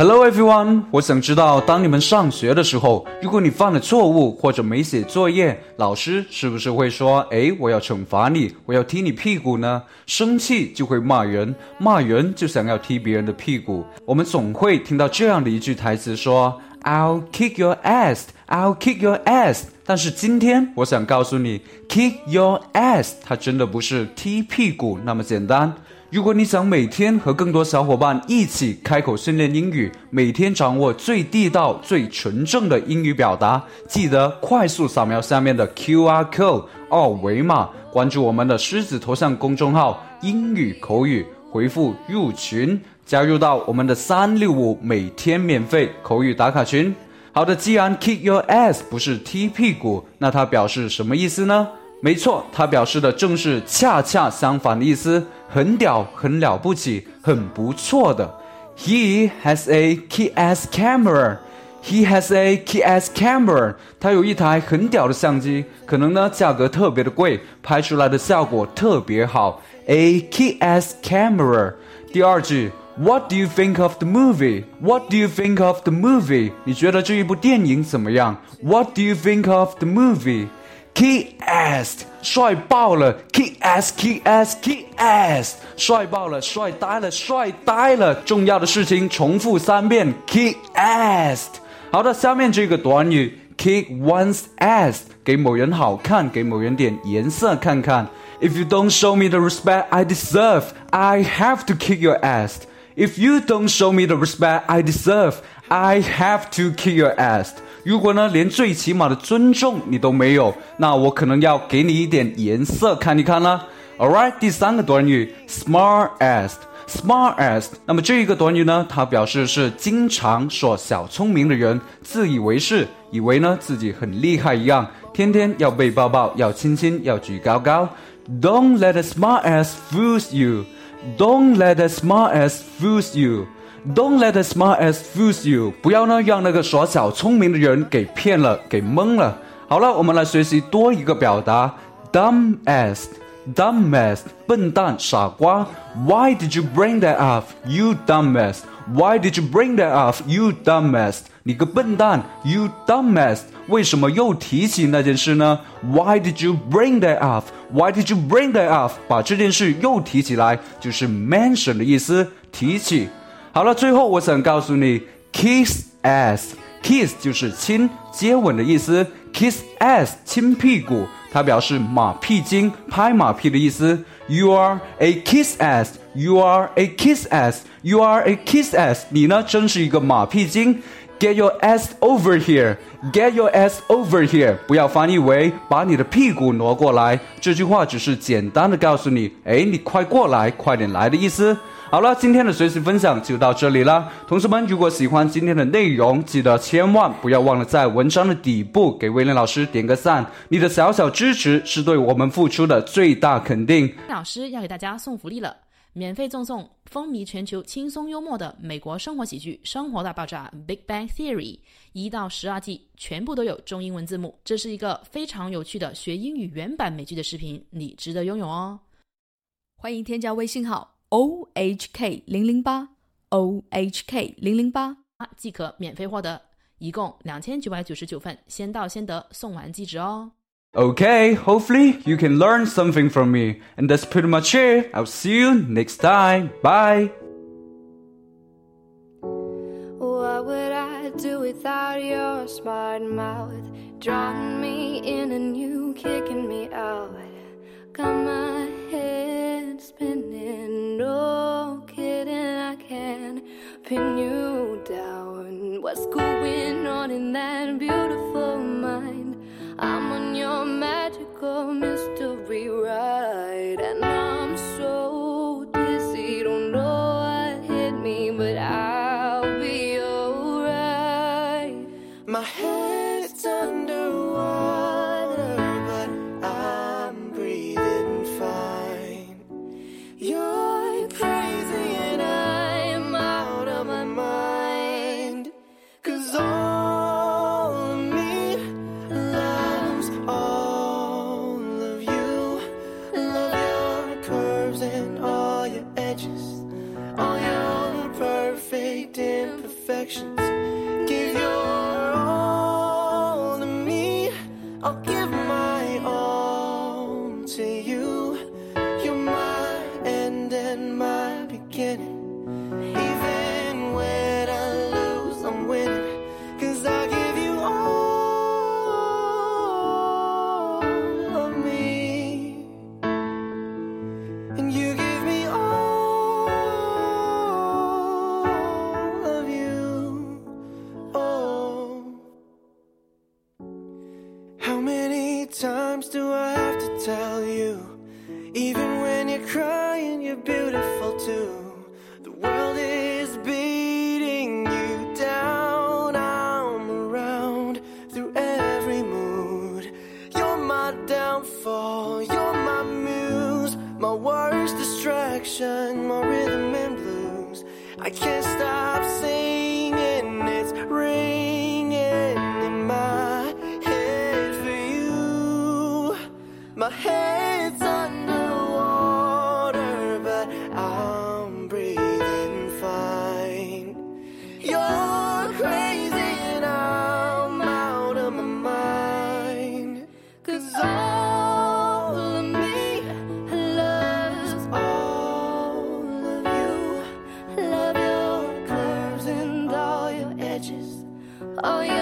Hello everyone，我想知道，当你们上学的时候，如果你犯了错误或者没写作业，老师是不是会说：“哎，我要惩罚你，我要踢你屁股呢？”生气就会骂人，骂人就想要踢别人的屁股。我们总会听到这样的一句台词说：“I'll kick your ass, I'll kick your ass。”但是今天我想告诉你，“kick your ass” 它真的不是踢屁股那么简单。如果你想每天和更多小伙伴一起开口训练英语，每天掌握最地道、最纯正的英语表达，记得快速扫描下面的 Q R code 二维码，关注我们的狮子头像公众号“英语口语”，回复“入群”，加入到我们的三六五每天免费口语打卡群。好的，既然 kick your ass 不是踢屁股，那它表示什么意思呢？没错，它表示的正是恰恰相反的意思。很屌，很了不起，很不错的。He has a K S camera. He has a K S camera. 他有一台很屌的相机，可能呢价格特别的贵，拍出来的效果特别好。A K S camera. 第二句，What do you think of the movie? What do you think of the movie? 你觉得这一部电影怎么样？What do you think of the movie? Kick ass，帅爆了！Kick ass，kick ass，kick ass，帅爆了，帅呆了，帅呆了！重要的事情重复三遍，kick ass。好的，下面这个短语，kick one's ass，给某人好看，给某人点颜色看看。If you don't show me the respect I deserve, I have to kick your ass. If you don't show me the respect I deserve, I have to kick your ass. 如果呢，连最起码的尊重你都没有，那我可能要给你一点颜色看一看了。Alright，第三个短语，smart ass，smart ass。那么这一个短语呢，它表示是经常说小聪明的人，自以为是，以为呢自己很厉害一样，天天要被抱抱，要亲亲，要举高高。Don't let a smart ass fool you. Don't let a smart ass fool you. Don't let the smart ass fool you，不要呢让那个耍小聪明的人给骗了，给蒙了。好了，我们来学习多一个表达，dumb ass，dumb ass，笨蛋，傻瓜。Why did you bring that up，you dumb ass？Why did you bring that up，you dumb ass？你个笨蛋，you dumb ass，为什么又提起那件事呢？Why did you bring that up？Why did you bring that up？把这件事又提起来，就是 mention 的意思，提起。好了，最后我想告诉你，kiss ass，kiss 就是亲、接吻的意思，kiss ass 亲屁股，它表示马屁精、拍马屁的意思。You are a kiss ass，you are a kiss ass，you are a kiss ass，你呢真是一个马屁精。Get your ass over here，get your ass over here，不要翻译为把你的屁股挪过来。这句话只是简单的告诉你，哎，你快过来，快点来的意思。好了，今天的学习分享就到这里了。同学们，如果喜欢今天的内容，记得千万不要忘了在文章的底部给威廉老师点个赞。你的小小支持是对我们付出的最大肯定。老师要给大家送福利了，免费赠送风靡全球、轻松幽默的美国生活喜剧《生活大爆炸》（Big Bang Theory） 一到十二季，全部都有中英文字幕。这是一个非常有趣的学英语原版美剧的视频，你值得拥有哦！欢迎添加微信号。o h k 零零八 o h k 零零八即可免费获得，一共两千九百九十九份，先到先得，送完即止哦。Okay, hopefully you can learn something from me. And that's pretty much it. I'll see you next time. Bye. What would I do without your smart mouth? Drawing me in and you kicking me out. Got my Give your all to me. I'll give times do I have to tell you? Even when you're crying, you're beautiful too. Oh, yeah.